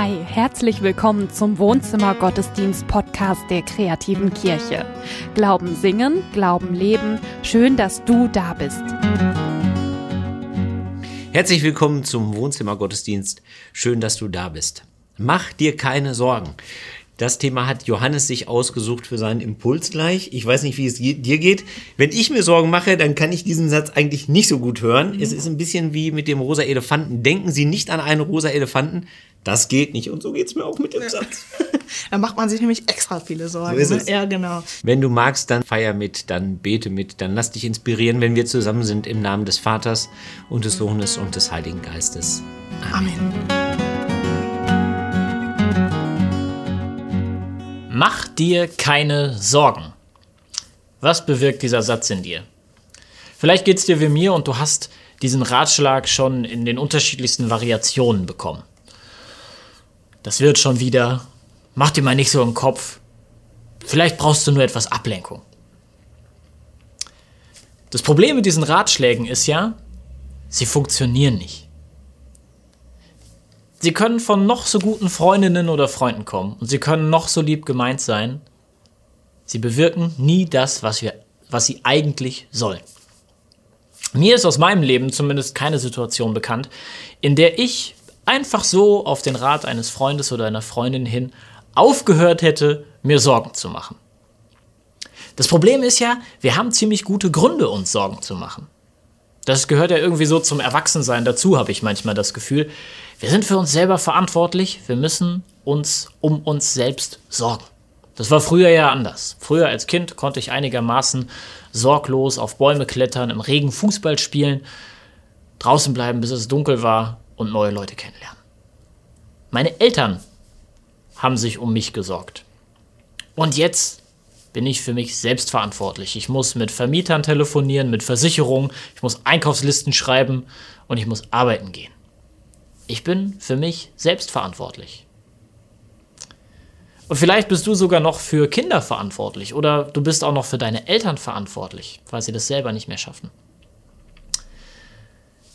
Hi, herzlich willkommen zum Wohnzimmer Gottesdienst Podcast der kreativen Kirche. Glauben singen, Glauben leben. Schön, dass du da bist. Herzlich willkommen zum Wohnzimmer Gottesdienst. Schön, dass du da bist. Mach dir keine Sorgen. Das Thema hat Johannes sich ausgesucht für seinen Impuls gleich. Ich weiß nicht, wie es dir geht. Wenn ich mir Sorgen mache, dann kann ich diesen Satz eigentlich nicht so gut hören. Mhm. Es ist ein bisschen wie mit dem rosa Elefanten. Denken Sie nicht an einen rosa Elefanten. Das geht nicht. Und so geht es mir auch mit dem ja. Satz. da macht man sich nämlich extra viele Sorgen. So ist ne? es. Ja, genau. Wenn du magst, dann feier mit, dann bete mit, dann lass dich inspirieren, wenn wir zusammen sind im Namen des Vaters und des Sohnes und des Heiligen Geistes. Amen. Amen. Mach dir keine Sorgen. Was bewirkt dieser Satz in dir? Vielleicht geht es dir wie mir und du hast diesen Ratschlag schon in den unterschiedlichsten Variationen bekommen. Das wird schon wieder. Mach dir mal nicht so im Kopf. Vielleicht brauchst du nur etwas Ablenkung. Das Problem mit diesen Ratschlägen ist ja, sie funktionieren nicht. Sie können von noch so guten Freundinnen oder Freunden kommen und sie können noch so lieb gemeint sein. Sie bewirken nie das, was, wir, was sie eigentlich sollen. Mir ist aus meinem Leben zumindest keine Situation bekannt, in der ich einfach so auf den Rat eines Freundes oder einer Freundin hin aufgehört hätte, mir Sorgen zu machen. Das Problem ist ja, wir haben ziemlich gute Gründe, uns Sorgen zu machen. Das gehört ja irgendwie so zum Erwachsensein dazu, habe ich manchmal das Gefühl. Wir sind für uns selber verantwortlich. Wir müssen uns um uns selbst sorgen. Das war früher ja anders. Früher als Kind konnte ich einigermaßen sorglos auf Bäume klettern, im Regen Fußball spielen, draußen bleiben, bis es dunkel war und neue Leute kennenlernen. Meine Eltern haben sich um mich gesorgt. Und jetzt bin ich für mich selbst verantwortlich. Ich muss mit Vermietern telefonieren, mit Versicherungen, ich muss Einkaufslisten schreiben und ich muss arbeiten gehen. Ich bin für mich selbst verantwortlich. Und vielleicht bist du sogar noch für Kinder verantwortlich oder du bist auch noch für deine Eltern verantwortlich, weil sie das selber nicht mehr schaffen.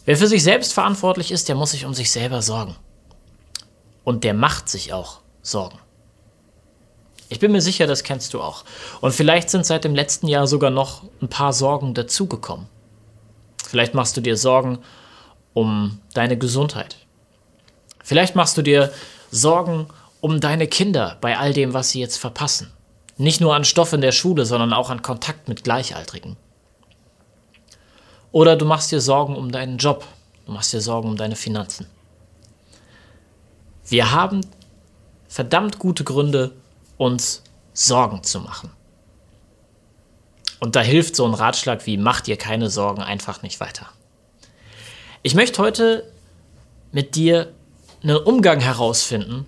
Wer für sich selbst verantwortlich ist, der muss sich um sich selber sorgen. Und der macht sich auch Sorgen. Ich bin mir sicher, das kennst du auch. Und vielleicht sind seit dem letzten Jahr sogar noch ein paar Sorgen dazugekommen. Vielleicht machst du dir Sorgen um deine Gesundheit. Vielleicht machst du dir Sorgen um deine Kinder bei all dem, was sie jetzt verpassen. Nicht nur an Stoff in der Schule, sondern auch an Kontakt mit Gleichaltrigen. Oder du machst dir Sorgen um deinen Job. Du machst dir Sorgen um deine Finanzen. Wir haben verdammt gute Gründe, uns Sorgen zu machen. Und da hilft so ein Ratschlag wie mach dir keine Sorgen einfach nicht weiter. Ich möchte heute mit dir einen Umgang herausfinden,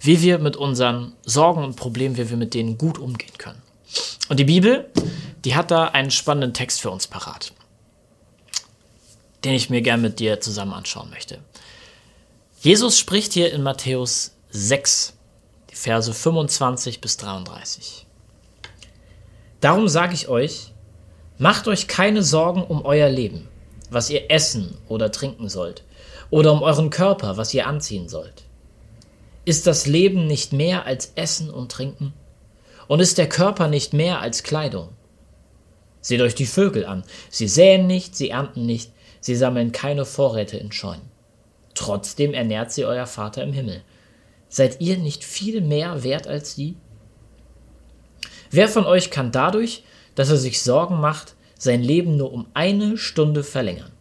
wie wir mit unseren Sorgen und Problemen, wie wir mit denen gut umgehen können. Und die Bibel, die hat da einen spannenden Text für uns parat, den ich mir gern mit dir zusammen anschauen möchte. Jesus spricht hier in Matthäus 6, die Verse 25 bis 33. Darum sage ich euch, macht euch keine Sorgen um euer Leben, was ihr essen oder trinken sollt oder um euren Körper, was ihr anziehen sollt? Ist das Leben nicht mehr als Essen und Trinken? Und ist der Körper nicht mehr als Kleidung? Seht euch die Vögel an. Sie säen nicht, sie ernten nicht, sie sammeln keine Vorräte in Scheunen. Trotzdem ernährt sie euer Vater im Himmel. Seid ihr nicht viel mehr wert als sie? Wer von euch kann dadurch, dass er sich Sorgen macht, sein Leben nur um eine Stunde verlängern?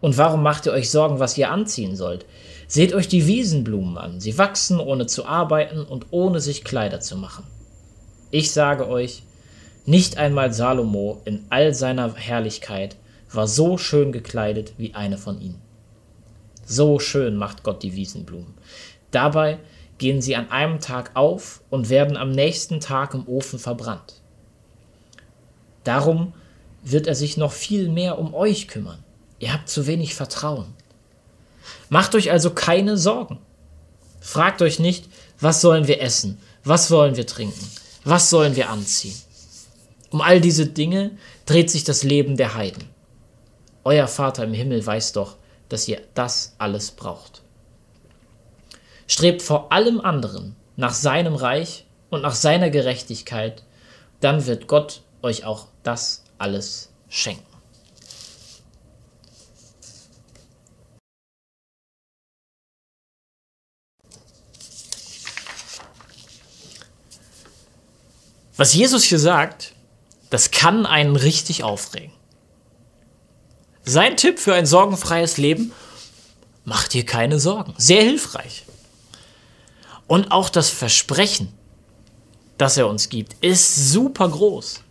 Und warum macht ihr euch Sorgen, was ihr anziehen sollt? Seht euch die Wiesenblumen an. Sie wachsen, ohne zu arbeiten und ohne sich Kleider zu machen. Ich sage euch, nicht einmal Salomo in all seiner Herrlichkeit war so schön gekleidet wie eine von ihnen. So schön macht Gott die Wiesenblumen. Dabei gehen sie an einem Tag auf und werden am nächsten Tag im Ofen verbrannt. Darum wird er sich noch viel mehr um euch kümmern. Ihr habt zu wenig Vertrauen. Macht euch also keine Sorgen. Fragt euch nicht, was sollen wir essen, was wollen wir trinken, was sollen wir anziehen. Um all diese Dinge dreht sich das Leben der Heiden. Euer Vater im Himmel weiß doch, dass ihr das alles braucht. strebt vor allem anderen nach seinem Reich und nach seiner Gerechtigkeit, dann wird Gott euch auch das alles schenken. Was Jesus hier sagt, das kann einen richtig aufregen. Sein Tipp für ein sorgenfreies Leben, mach dir keine Sorgen. Sehr hilfreich. Und auch das Versprechen, das er uns gibt, ist super groß.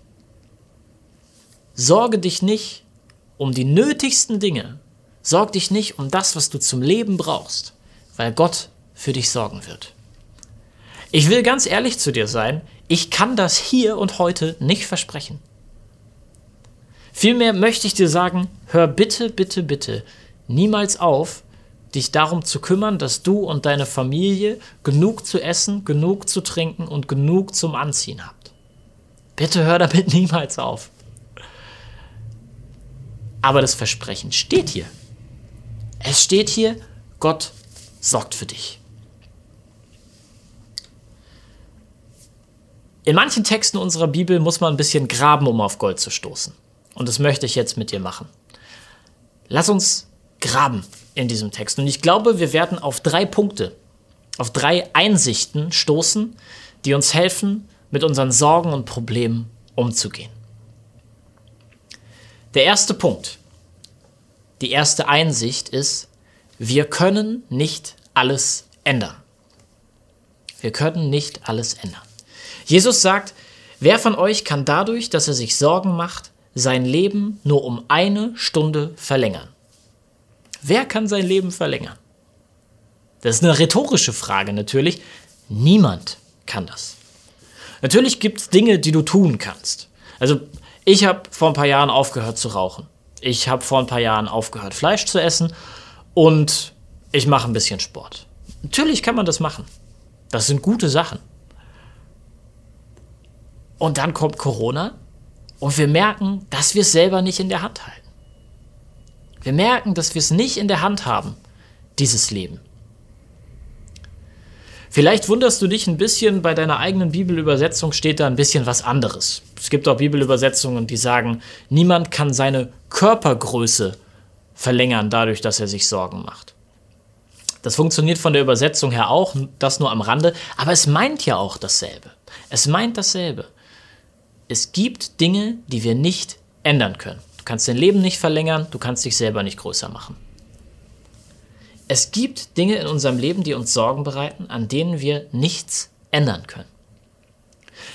Sorge dich nicht um die nötigsten Dinge. Sorg dich nicht um das, was du zum Leben brauchst, weil Gott für dich sorgen wird. Ich will ganz ehrlich zu dir sein, ich kann das hier und heute nicht versprechen. Vielmehr möchte ich dir sagen, hör bitte, bitte, bitte niemals auf, dich darum zu kümmern, dass du und deine Familie genug zu essen, genug zu trinken und genug zum Anziehen habt. Bitte hör damit niemals auf. Aber das Versprechen steht hier. Es steht hier, Gott sorgt für dich. In manchen Texten unserer Bibel muss man ein bisschen graben, um auf Gold zu stoßen. Und das möchte ich jetzt mit dir machen. Lass uns graben in diesem Text. Und ich glaube, wir werden auf drei Punkte, auf drei Einsichten stoßen, die uns helfen, mit unseren Sorgen und Problemen umzugehen. Der erste Punkt, die erste Einsicht ist, wir können nicht alles ändern. Wir können nicht alles ändern. Jesus sagt, wer von euch kann dadurch, dass er sich Sorgen macht, sein Leben nur um eine Stunde verlängern? Wer kann sein Leben verlängern? Das ist eine rhetorische Frage natürlich. Niemand kann das. Natürlich gibt es Dinge, die du tun kannst. Also ich habe vor ein paar Jahren aufgehört zu rauchen. Ich habe vor ein paar Jahren aufgehört, Fleisch zu essen und ich mache ein bisschen Sport. Natürlich kann man das machen. Das sind gute Sachen. Und dann kommt Corona und wir merken, dass wir es selber nicht in der Hand halten. Wir merken, dass wir es nicht in der Hand haben, dieses Leben. Vielleicht wunderst du dich ein bisschen, bei deiner eigenen Bibelübersetzung steht da ein bisschen was anderes. Es gibt auch Bibelübersetzungen, die sagen, niemand kann seine Körpergröße verlängern dadurch, dass er sich Sorgen macht. Das funktioniert von der Übersetzung her auch, das nur am Rande, aber es meint ja auch dasselbe. Es meint dasselbe es gibt Dinge, die wir nicht ändern können. Du kannst dein Leben nicht verlängern, du kannst dich selber nicht größer machen. Es gibt Dinge in unserem Leben, die uns Sorgen bereiten, an denen wir nichts ändern können.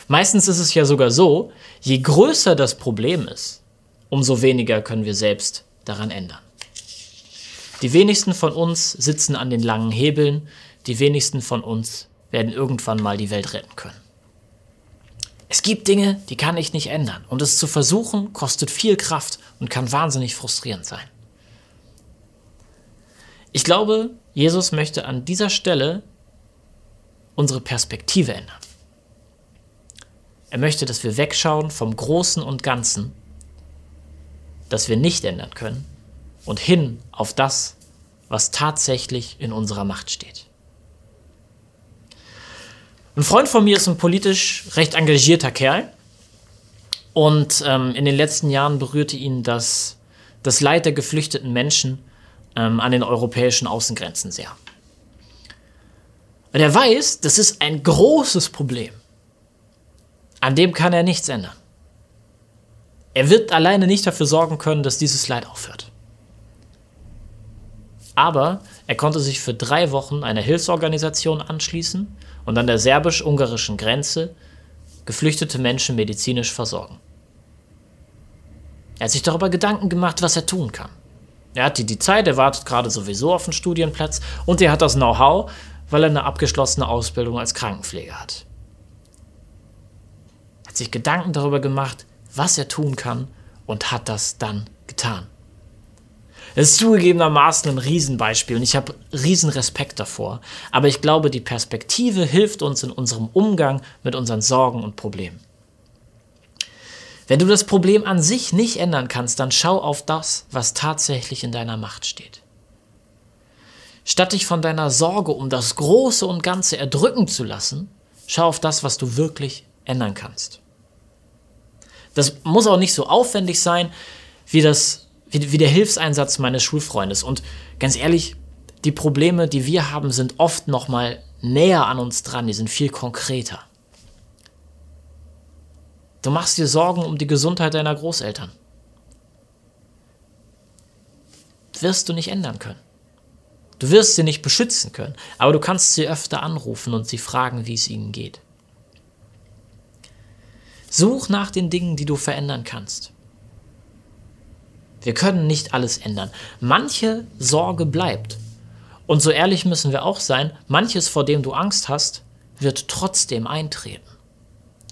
Meistens ist es ja sogar so, je größer das Problem ist, umso weniger können wir selbst daran ändern. Die wenigsten von uns sitzen an den langen Hebeln, die wenigsten von uns werden irgendwann mal die Welt retten können. Es gibt Dinge, die kann ich nicht ändern. Und es zu versuchen, kostet viel Kraft und kann wahnsinnig frustrierend sein. Ich glaube, Jesus möchte an dieser Stelle unsere Perspektive ändern. Er möchte, dass wir wegschauen vom Großen und Ganzen, das wir nicht ändern können, und hin auf das, was tatsächlich in unserer Macht steht. Ein Freund von mir ist ein politisch recht engagierter Kerl. Und ähm, in den letzten Jahren berührte ihn das, das Leid der geflüchteten Menschen ähm, an den europäischen Außengrenzen sehr. Und er weiß, das ist ein großes Problem. An dem kann er nichts ändern. Er wird alleine nicht dafür sorgen können, dass dieses Leid aufhört. Aber er konnte sich für drei Wochen einer Hilfsorganisation anschließen und an der serbisch-ungarischen Grenze geflüchtete Menschen medizinisch versorgen. Er hat sich darüber Gedanken gemacht, was er tun kann. Er hat die Zeit, er wartet gerade sowieso auf einen Studienplatz und er hat das Know-how, weil er eine abgeschlossene Ausbildung als Krankenpfleger hat. Er hat sich Gedanken darüber gemacht, was er tun kann und hat das dann getan. Es ist zugegebenermaßen ein Riesenbeispiel und ich habe riesen Respekt davor. Aber ich glaube, die Perspektive hilft uns in unserem Umgang mit unseren Sorgen und Problemen. Wenn du das Problem an sich nicht ändern kannst, dann schau auf das, was tatsächlich in deiner Macht steht. Statt dich von deiner Sorge um das Große und Ganze erdrücken zu lassen, schau auf das, was du wirklich ändern kannst. Das muss auch nicht so aufwendig sein wie, das, wie, wie der Hilfseinsatz meines Schulfreundes. Und ganz ehrlich, die Probleme, die wir haben, sind oft noch mal näher an uns dran, die sind viel konkreter. Du machst dir Sorgen um die Gesundheit deiner Großeltern. wirst du nicht ändern können. Du wirst sie nicht beschützen können, aber du kannst sie öfter anrufen und sie fragen, wie es ihnen geht. Such nach den Dingen, die du verändern kannst. Wir können nicht alles ändern. Manche Sorge bleibt. Und so ehrlich müssen wir auch sein, manches, vor dem du Angst hast, wird trotzdem eintreten.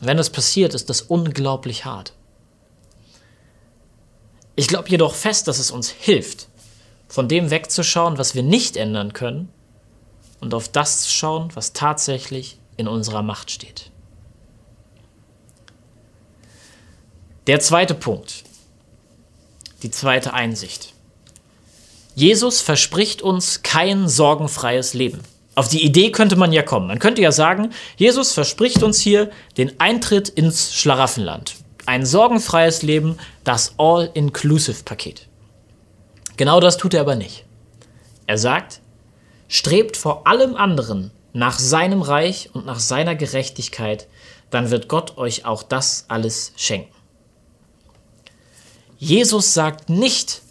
Wenn es passiert, ist das unglaublich hart. Ich glaube jedoch fest, dass es uns hilft, von dem wegzuschauen, was wir nicht ändern können, und auf das zu schauen, was tatsächlich in unserer Macht steht. Der zweite Punkt, die zweite Einsicht. Jesus verspricht uns kein sorgenfreies Leben. Auf die Idee könnte man ja kommen. Man könnte ja sagen, Jesus verspricht uns hier den Eintritt ins Schlaraffenland. Ein sorgenfreies Leben, das All-Inclusive-Paket. Genau das tut er aber nicht. Er sagt, strebt vor allem anderen nach seinem Reich und nach seiner Gerechtigkeit, dann wird Gott euch auch das alles schenken. Jesus sagt nicht,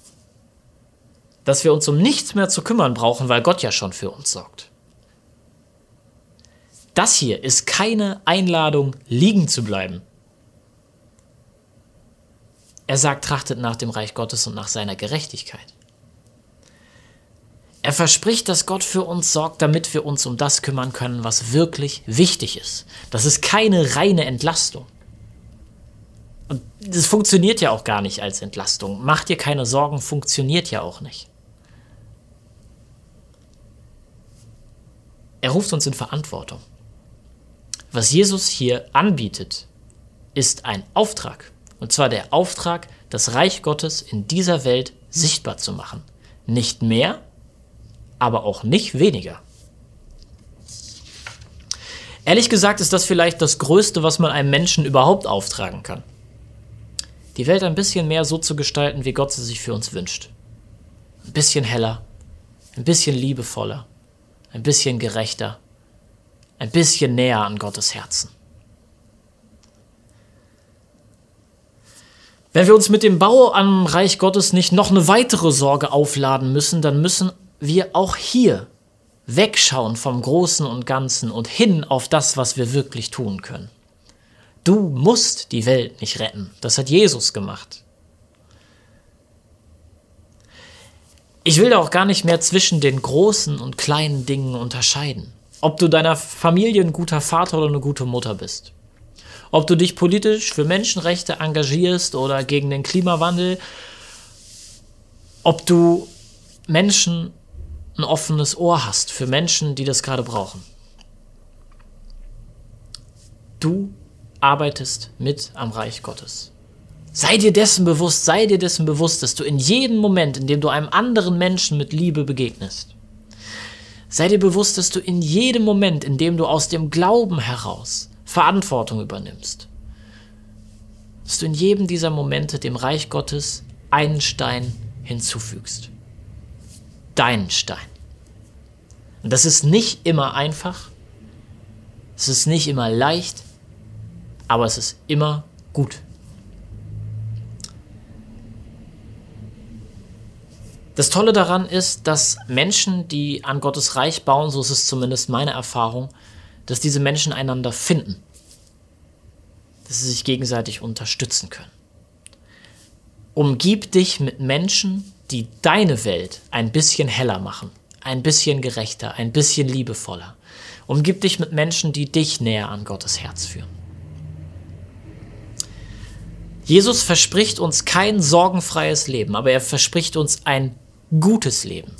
dass wir uns um nichts mehr zu kümmern brauchen, weil Gott ja schon für uns sorgt. Das hier ist keine Einladung, liegen zu bleiben. Er sagt, trachtet nach dem Reich Gottes und nach seiner Gerechtigkeit. Er verspricht, dass Gott für uns sorgt, damit wir uns um das kümmern können, was wirklich wichtig ist. Das ist keine reine Entlastung. Und das funktioniert ja auch gar nicht als Entlastung. Mach dir keine Sorgen, funktioniert ja auch nicht. Er ruft uns in Verantwortung. Was Jesus hier anbietet, ist ein Auftrag. Und zwar der Auftrag, das Reich Gottes in dieser Welt sichtbar zu machen. Nicht mehr, aber auch nicht weniger. Ehrlich gesagt ist das vielleicht das Größte, was man einem Menschen überhaupt auftragen kann. Die Welt ein bisschen mehr so zu gestalten, wie Gott sie sich für uns wünscht. Ein bisschen heller, ein bisschen liebevoller, ein bisschen gerechter, ein bisschen näher an Gottes Herzen. Wenn wir uns mit dem Bau am Reich Gottes nicht noch eine weitere Sorge aufladen müssen, dann müssen wir auch hier wegschauen vom Großen und Ganzen und hin auf das, was wir wirklich tun können. Du musst die Welt nicht retten. Das hat Jesus gemacht. Ich will auch gar nicht mehr zwischen den großen und kleinen Dingen unterscheiden. Ob du deiner Familie ein guter Vater oder eine gute Mutter bist. Ob du dich politisch für Menschenrechte engagierst oder gegen den Klimawandel. Ob du Menschen ein offenes Ohr hast für Menschen, die das gerade brauchen. Du arbeitest mit am Reich Gottes. Sei dir dessen bewusst, sei dir dessen bewusst, dass du in jedem Moment, in dem du einem anderen Menschen mit Liebe begegnest, sei dir bewusst, dass du in jedem Moment, in dem du aus dem Glauben heraus Verantwortung übernimmst, dass du in jedem dieser Momente dem Reich Gottes einen Stein hinzufügst deinen Stein. Und das ist nicht immer einfach, es ist nicht immer leicht, aber es ist immer gut. Das Tolle daran ist, dass Menschen, die an Gottes Reich bauen, so ist es zumindest meine Erfahrung, dass diese Menschen einander finden, dass sie sich gegenseitig unterstützen können. Umgib dich mit Menschen, die deine Welt ein bisschen heller machen, ein bisschen gerechter, ein bisschen liebevoller. Umgib dich mit Menschen, die dich näher an Gottes Herz führen. Jesus verspricht uns kein sorgenfreies Leben, aber er verspricht uns ein gutes Leben.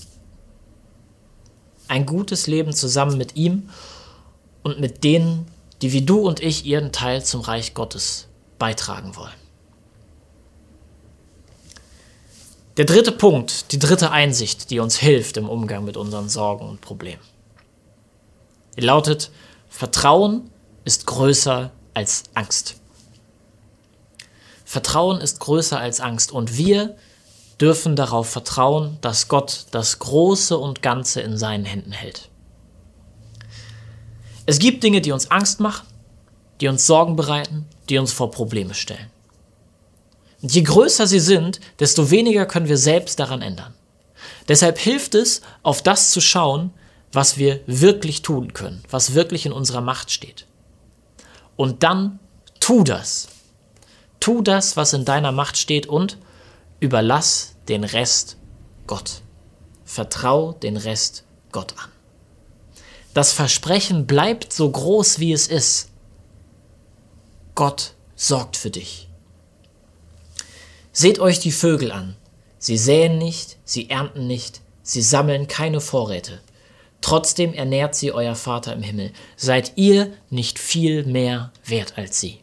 Ein gutes Leben zusammen mit ihm und mit denen, die wie du und ich ihren Teil zum Reich Gottes beitragen wollen. Der dritte Punkt, die dritte Einsicht, die uns hilft im Umgang mit unseren Sorgen und Problemen. Die lautet, Vertrauen ist größer als Angst. Vertrauen ist größer als Angst und wir dürfen darauf vertrauen, dass Gott das Große und Ganze in seinen Händen hält. Es gibt Dinge, die uns Angst machen, die uns Sorgen bereiten, die uns vor Probleme stellen. Und je größer sie sind, desto weniger können wir selbst daran ändern. Deshalb hilft es, auf das zu schauen, was wir wirklich tun können, was wirklich in unserer Macht steht. Und dann tu das. Tu das, was in deiner Macht steht und überlass den Rest Gott. Vertrau den Rest Gott an. Das Versprechen bleibt so groß, wie es ist. Gott sorgt für dich. Seht euch die Vögel an. Sie säen nicht, sie ernten nicht, sie sammeln keine Vorräte. Trotzdem ernährt sie euer Vater im Himmel. Seid ihr nicht viel mehr wert als sie?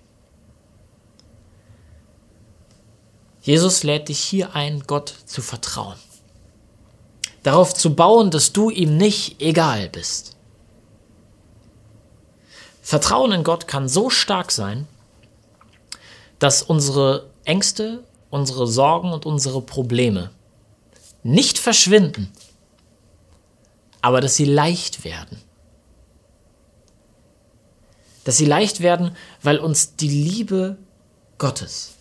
Jesus lädt dich hier ein, Gott zu vertrauen. Darauf zu bauen, dass du ihm nicht egal bist. Vertrauen in Gott kann so stark sein, dass unsere Ängste, unsere Sorgen und unsere Probleme nicht verschwinden, aber dass sie leicht werden. Dass sie leicht werden, weil uns die Liebe Gottes,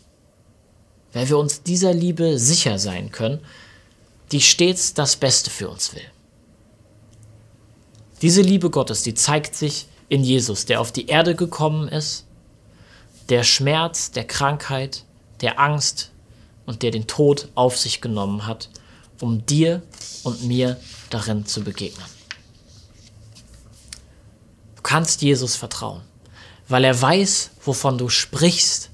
weil wir uns dieser Liebe sicher sein können, die stets das Beste für uns will. Diese Liebe Gottes, die zeigt sich in Jesus, der auf die Erde gekommen ist, der Schmerz, der Krankheit, der Angst und der den Tod auf sich genommen hat, um dir und mir darin zu begegnen. Du kannst Jesus vertrauen, weil er weiß, wovon du sprichst,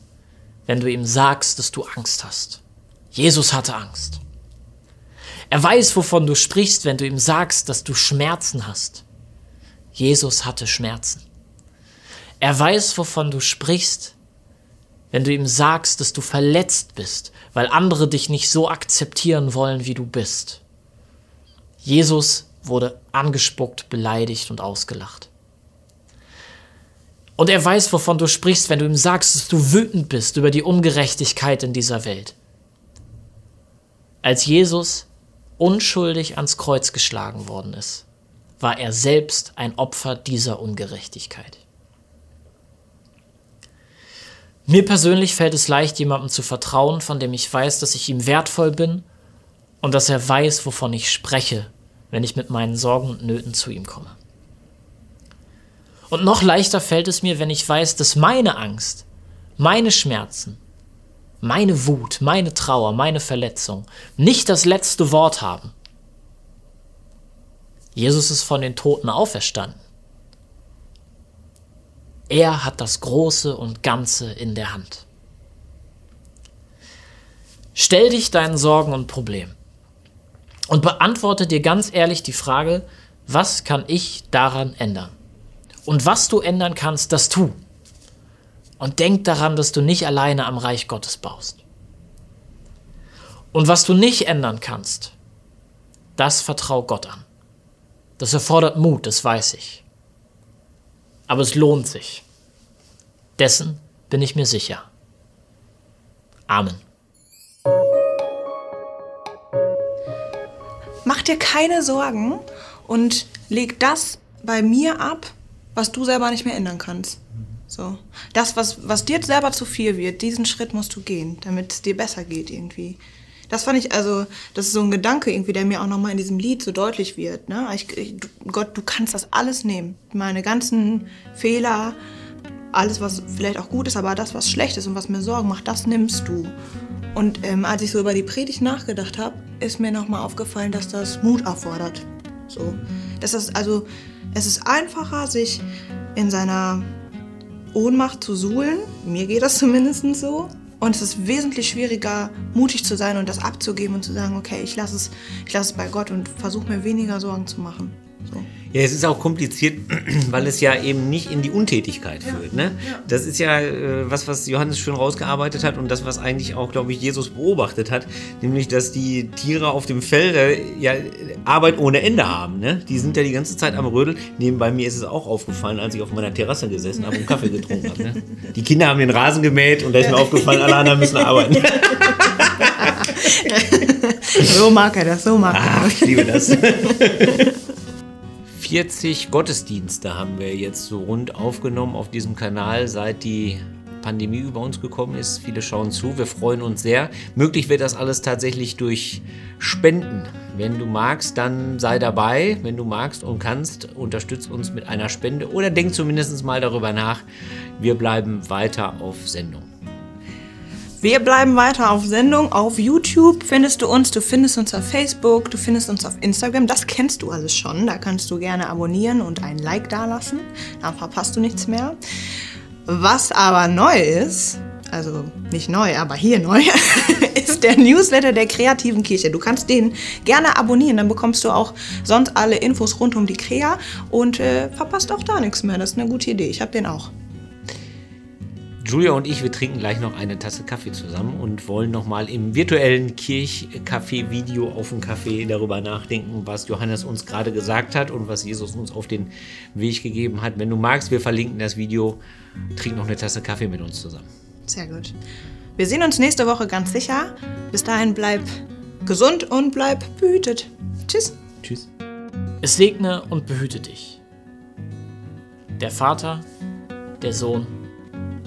wenn du ihm sagst, dass du Angst hast. Jesus hatte Angst. Er weiß, wovon du sprichst, wenn du ihm sagst, dass du Schmerzen hast. Jesus hatte Schmerzen. Er weiß, wovon du sprichst, wenn du ihm sagst, dass du verletzt bist, weil andere dich nicht so akzeptieren wollen, wie du bist. Jesus wurde angespuckt, beleidigt und ausgelacht. Und er weiß, wovon du sprichst, wenn du ihm sagst, dass du wütend bist über die Ungerechtigkeit in dieser Welt. Als Jesus unschuldig ans Kreuz geschlagen worden ist, war er selbst ein Opfer dieser Ungerechtigkeit. Mir persönlich fällt es leicht, jemandem zu vertrauen, von dem ich weiß, dass ich ihm wertvoll bin und dass er weiß, wovon ich spreche, wenn ich mit meinen Sorgen und Nöten zu ihm komme. Und noch leichter fällt es mir, wenn ich weiß, dass meine Angst, meine Schmerzen, meine Wut, meine Trauer, meine Verletzung nicht das letzte Wort haben. Jesus ist von den Toten auferstanden. Er hat das Große und Ganze in der Hand. Stell dich deinen Sorgen und Problemen und beantworte dir ganz ehrlich die Frage, was kann ich daran ändern? Und was du ändern kannst, das tu. Und denk daran, dass du nicht alleine am Reich Gottes baust. Und was du nicht ändern kannst, das vertrau Gott an. Das erfordert Mut, das weiß ich aber es lohnt sich. Dessen bin ich mir sicher. Amen. Mach dir keine Sorgen und leg das bei mir ab, was du selber nicht mehr ändern kannst. So. Das, was, was dir selber zu viel wird, diesen Schritt musst du gehen, damit es dir besser geht irgendwie. Das fand ich, also, das ist so ein Gedanke irgendwie, der mir auch nochmal in diesem Lied so deutlich wird. Ne? Ich, ich, Gott, du kannst das alles nehmen. Meine ganzen Fehler, alles, was vielleicht auch gut ist, aber das, was schlecht ist und was mir Sorgen macht, das nimmst du. Und ähm, als ich so über die Predigt nachgedacht habe, ist mir nochmal aufgefallen, dass das Mut erfordert. So. Das ist also, es ist einfacher, sich in seiner Ohnmacht zu suhlen. Mir geht das zumindest so. Und es ist wesentlich schwieriger, mutig zu sein und das abzugeben und zu sagen, okay, ich lasse es, ich lasse es bei Gott und versuche mir weniger Sorgen zu machen. So. Ja, es ist auch kompliziert, weil es ja eben nicht in die Untätigkeit führt. Ne? Das ist ja äh, was, was Johannes schön rausgearbeitet hat und das, was eigentlich auch, glaube ich, Jesus beobachtet hat, nämlich, dass die Tiere auf dem Feld äh, ja Arbeit ohne Ende haben. Ne? Die sind ja die ganze Zeit am Rödeln. Nebenbei mir ist es auch aufgefallen, als ich auf meiner Terrasse gesessen habe und Kaffee getrunken habe. Ne? Die Kinder haben den Rasen gemäht und da ist mir aufgefallen, alle anderen müssen arbeiten. So mag er das, so mag er Ach, ich liebe das. 40 Gottesdienste haben wir jetzt so rund aufgenommen auf diesem Kanal, seit die Pandemie über uns gekommen ist. Viele schauen zu, wir freuen uns sehr. Möglich wird das alles tatsächlich durch Spenden. Wenn du magst, dann sei dabei. Wenn du magst und kannst, unterstütz uns mit einer Spende oder denk zumindest mal darüber nach. Wir bleiben weiter auf Sendung. Wir bleiben weiter auf Sendung. Auf YouTube findest du uns, du findest uns auf Facebook, du findest uns auf Instagram. Das kennst du alles schon. Da kannst du gerne abonnieren und ein Like dalassen. Dann verpasst du nichts mehr. Was aber neu ist, also nicht neu, aber hier neu, ist der Newsletter der kreativen Kirche. Du kannst den gerne abonnieren, dann bekommst du auch sonst alle Infos rund um die Krea und äh, verpasst auch da nichts mehr. Das ist eine gute Idee. Ich habe den auch. Julia und ich, wir trinken gleich noch eine Tasse Kaffee zusammen und wollen nochmal im virtuellen Kirchcafé-Video auf dem Kaffee darüber nachdenken, was Johannes uns gerade gesagt hat und was Jesus uns auf den Weg gegeben hat. Wenn du magst, wir verlinken das Video. Trink noch eine Tasse Kaffee mit uns zusammen. Sehr gut. Wir sehen uns nächste Woche ganz sicher. Bis dahin bleib gesund und bleib behütet. Tschüss. Tschüss. Es segne und behüte dich. Der Vater, der Sohn